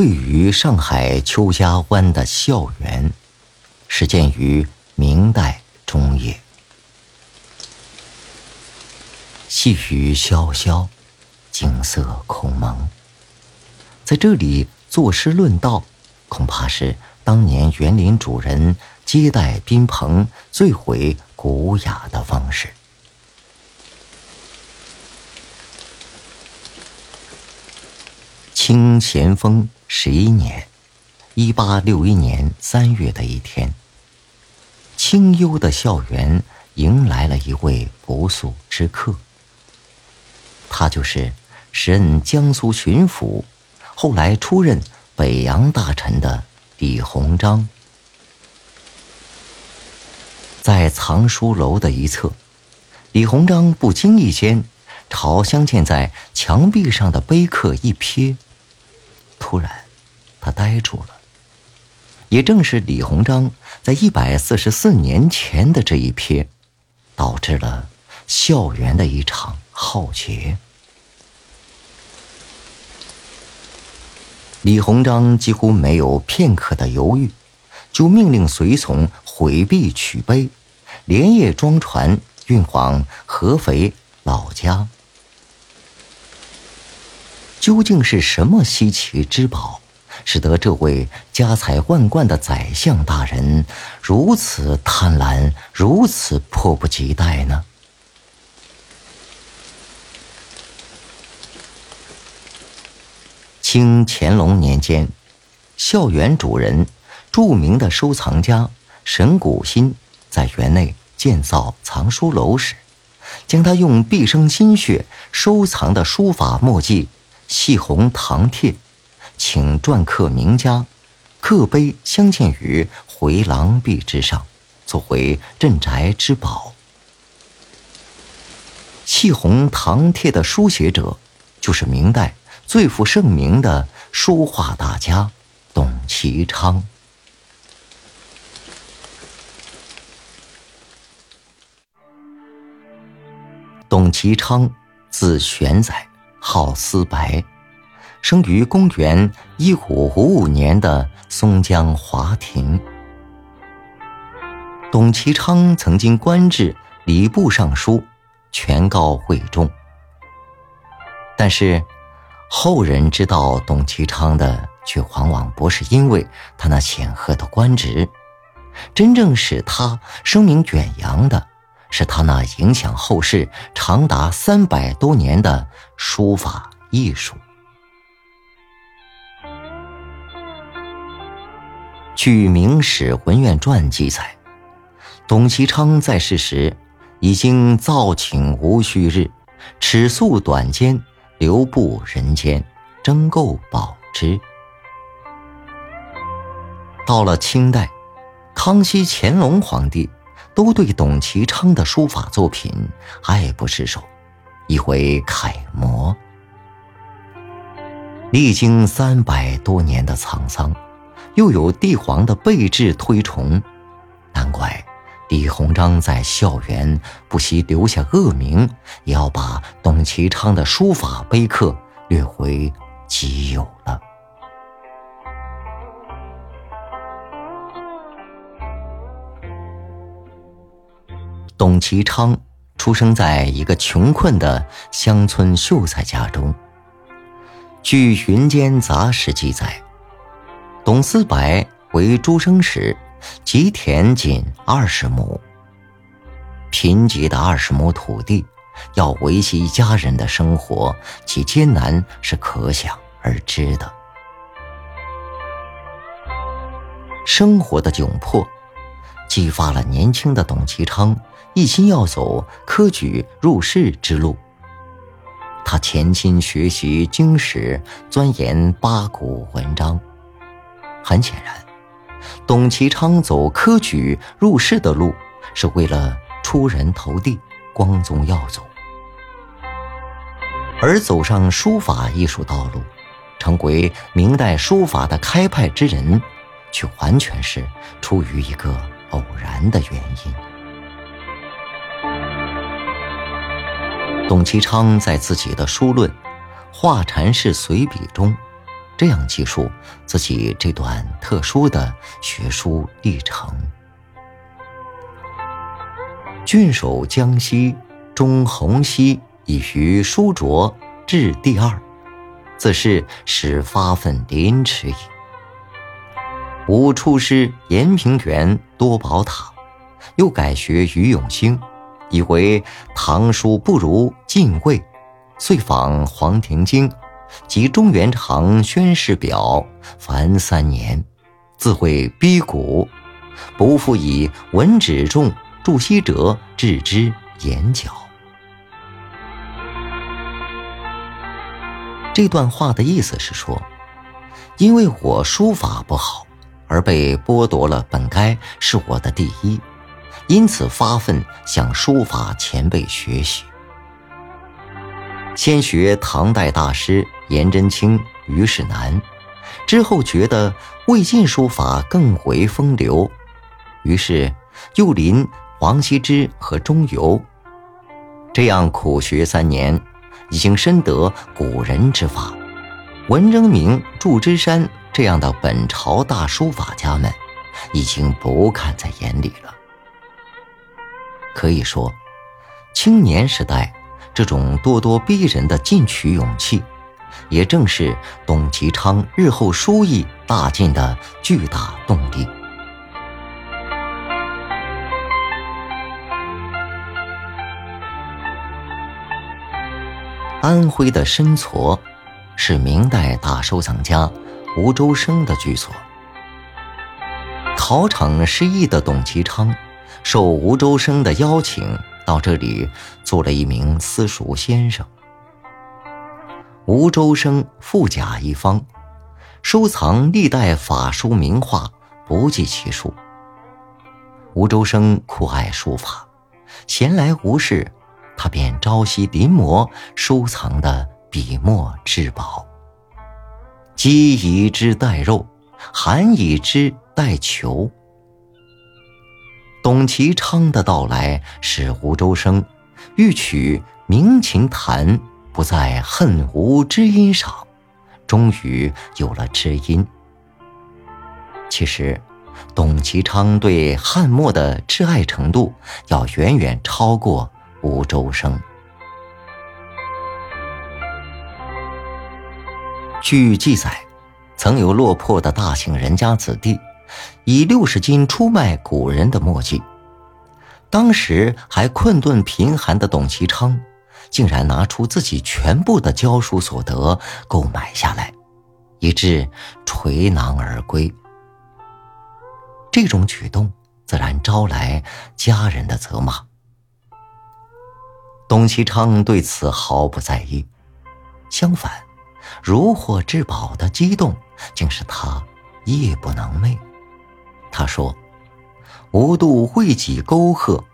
位于上海邱家湾的校园，始建于明代中叶。细雨潇潇，景色空蒙。在这里作诗论道，恐怕是当年园林主人接待宾朋最为古雅的方式。清咸丰十一年，一八六一年三月的一天，清幽的校园迎来了一位不速之客。他就是时任江苏巡抚，后来出任北洋大臣的李鸿章。在藏书楼的一侧，李鸿章不经意间朝镶嵌在墙壁上的碑刻一瞥。突然，他呆住了。也正是李鸿章在一百四十四年前的这一瞥，导致了校园的一场浩劫。李鸿章几乎没有片刻的犹豫，就命令随从回避取碑，连夜装船运往合肥老家。究竟是什么稀奇之宝，使得这位家财万贯的宰相大人如此贪婪，如此迫不及待呢？清乾隆年间，校园主人、著名的收藏家沈谷新在园内建造藏书楼时，将他用毕生心血收藏的书法墨迹。细红唐帖，请篆刻名家刻碑镶嵌于回廊壁之上，作为镇宅之宝。细红唐帖的书写者，就是明代最负盛名的书画大家董其昌。董其昌，字玄载。号思白，生于公元一五五五年的松江华亭。董其昌曾经官至礼部尚书，权高会重。但是，后人知道董其昌的，却往往不是因为他那显赫的官职，真正使他声名远扬的。是他那影响后世长达三百多年的书法艺术。据《明史文苑传》记载，董其昌在世时，已经造请无虚日，尺素短笺，留步人间，争购宝之。到了清代，康熙、乾隆皇帝。都对董其昌的书法作品爱不释手，以为楷模。历经三百多年的沧桑，又有帝皇的备至推崇，难怪李鸿章在校园不惜留下恶名，也要把董其昌的书法碑刻掠回己有了。董其昌出生在一个穷困的乡村秀才家中。据《云间杂事》记载，董思白为诸生时，瘠田仅二十亩。贫瘠的二十亩土地，要维系一家人的生活，其艰难是可想而知的。生活的窘迫，激发了年轻的董其昌。一心要走科举入仕之路，他潜心学习经史，钻研八股文章。很显然，董其昌走科举入仕的路，是为了出人头地、光宗耀祖；而走上书法艺术道路，成为明代书法的开派之人，却完全是出于一个偶然的原因。董其昌在自己的书论《画禅式随笔》中，这样记述自己这段特殊的学术历程：郡守江西钟弘熙已于书拙至第二，自是始发愤临池矣。吾出师延平原多宝塔，又改学于永兴，以为唐书不如晋魏，遂访《黄庭经》及《中原长宣示表》，凡三年，自会逼古，不复以文止重、注析者置之眼角。这段话的意思是说，因为我书法不好。而被剥夺了本该是我的第一，因此发奋向书法前辈学习。先学唐代大师颜真卿、虞世南，之后觉得魏晋书法更为风流，于是又临王羲之和钟繇。这样苦学三年，已经深得古人之法。文征明、祝枝山。这样的本朝大书法家们，已经不看在眼里了。可以说，青年时代这种咄咄逼人的进取勇气，也正是董其昌日后书艺大进的巨大动力。安徽的申撮，是明代大收藏家。吴周生的居所。考场失意的董其昌，受吴周生的邀请到这里做了一名私塾先生。吴周生富甲一方，收藏历代法书名画不计其数。吴周生酷爱书法，闲来无事，他便朝夕临摹收藏的笔墨至宝。鸡以之代肉，寒以之代裘。董其昌的到来，使吴周生欲取鸣琴弹不在恨无知音上，终于有了知音。其实，董其昌对汉墨的挚爱程度，要远远超过吴周生。据记载，曾有落魄的大姓人家子弟，以六十金出卖古人的墨迹。当时还困顿贫寒的董其昌，竟然拿出自己全部的教书所得购买下来，以致垂囊而归。这种举动自然招来家人的责骂。董其昌对此毫不在意，相反。如获至宝的激动，竟是他夜不能寐。他说：“无度为己沟壑，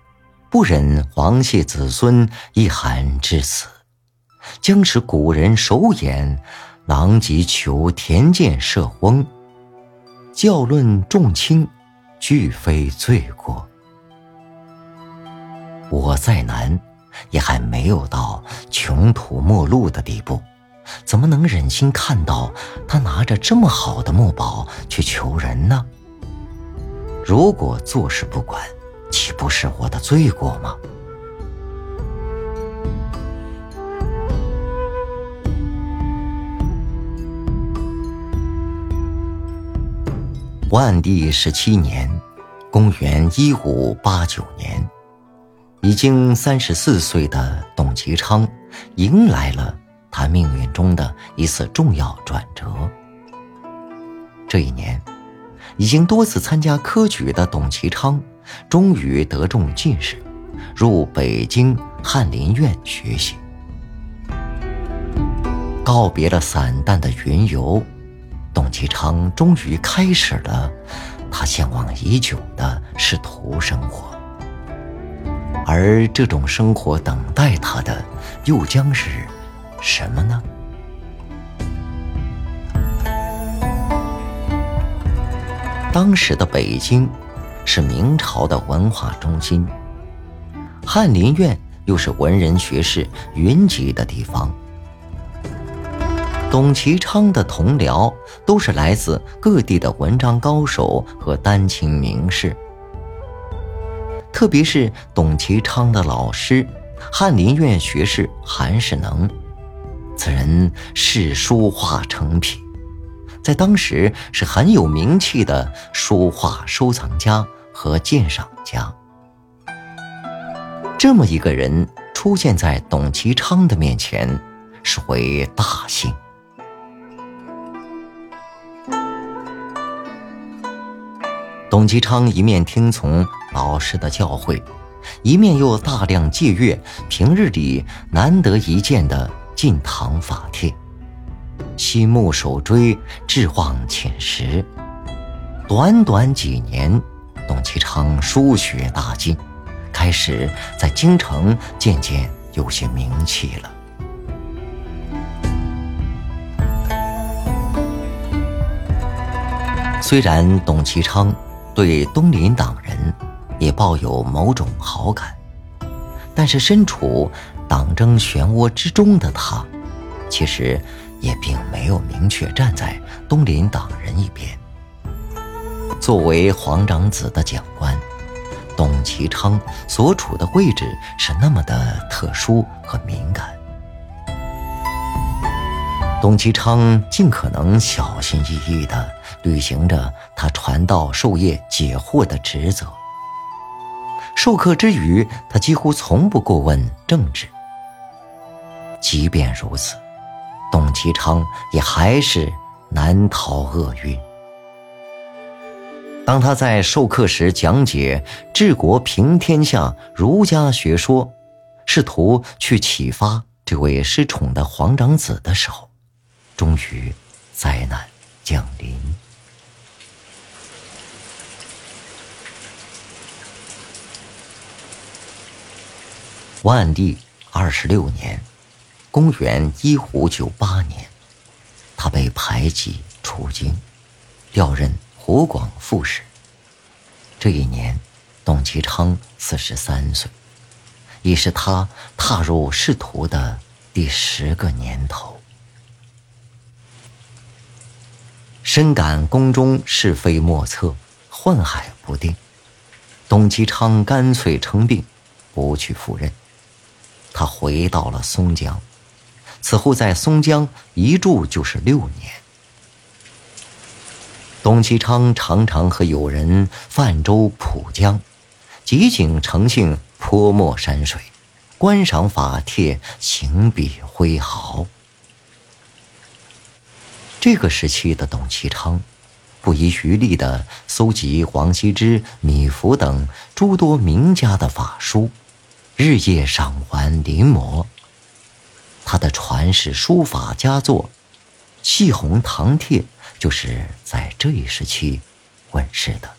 不忍王谢子孙一寒至此，将使古人手眼狼藉求田间射翁，教论重轻，俱非罪过。我再难，也还没有到穷途末路的地步。”怎么能忍心看到他拿着这么好的墨宝去求人呢？如果坐视不管，岂不是我的罪过吗？万历十七年，公元一五八九年，已经三十四岁的董其昌迎来了。他命运中的一次重要转折。这一年，已经多次参加科举的董其昌，终于得中进士，入北京翰林院学习。告别了散淡的云游，董其昌终于开始了他向往已久的仕途生活。而这种生活等待他的，又将是？什么呢？当时的北京是明朝的文化中心，翰林院又是文人学士云集的地方。董其昌的同僚都是来自各地的文章高手和丹青名士，特别是董其昌的老师，翰林院学士韩世能，此人视书画成癖，在当时是很有名气的书画收藏家和鉴赏家。这么一个人出现在董其昌的面前，是回大幸。董其昌一面听从老师的教诲，一面又大量借阅平日里难得一见的晋唐法帖，惜木守锥，志望浅识。短短几年，董其昌书学大进，开始在京城渐渐有些名气了。虽然董其昌。对东林党人也抱有某种好感，但是身处党争漩涡之中的他，其实也并没有明确站在东林党人一边。作为皇长子的讲官，董其昌所处的位置是那么的特殊和敏感。董其昌尽可能小心翼翼地履行着他传道授业解惑的职责。授课之余，他几乎从不过问政治。即便如此，董其昌也还是难逃厄运。当他在授课时讲解治国平天下儒家学说，试图去启发这位失宠的皇长子的时候，终于，灾难降临。万历二十六年，公元一五九八年，他被排挤出京，调任湖广副使。这一年，董其昌四十三岁，已是他踏入仕途的第十个年头。深感宫中是非莫测，宦海不定，董其昌干脆称病，不去赴任。他回到了松江，此后在松江一住就是六年。董其昌常常和友人泛舟浦江，集景成兴，泼墨山水，观赏法帖，行笔挥毫。这个时期的董其昌，不遗余力地搜集王羲之、米芾等诸多名家的法书，日夜赏玩临摹。他的传世书法佳作《戏红堂帖》就是在这一时期问世的。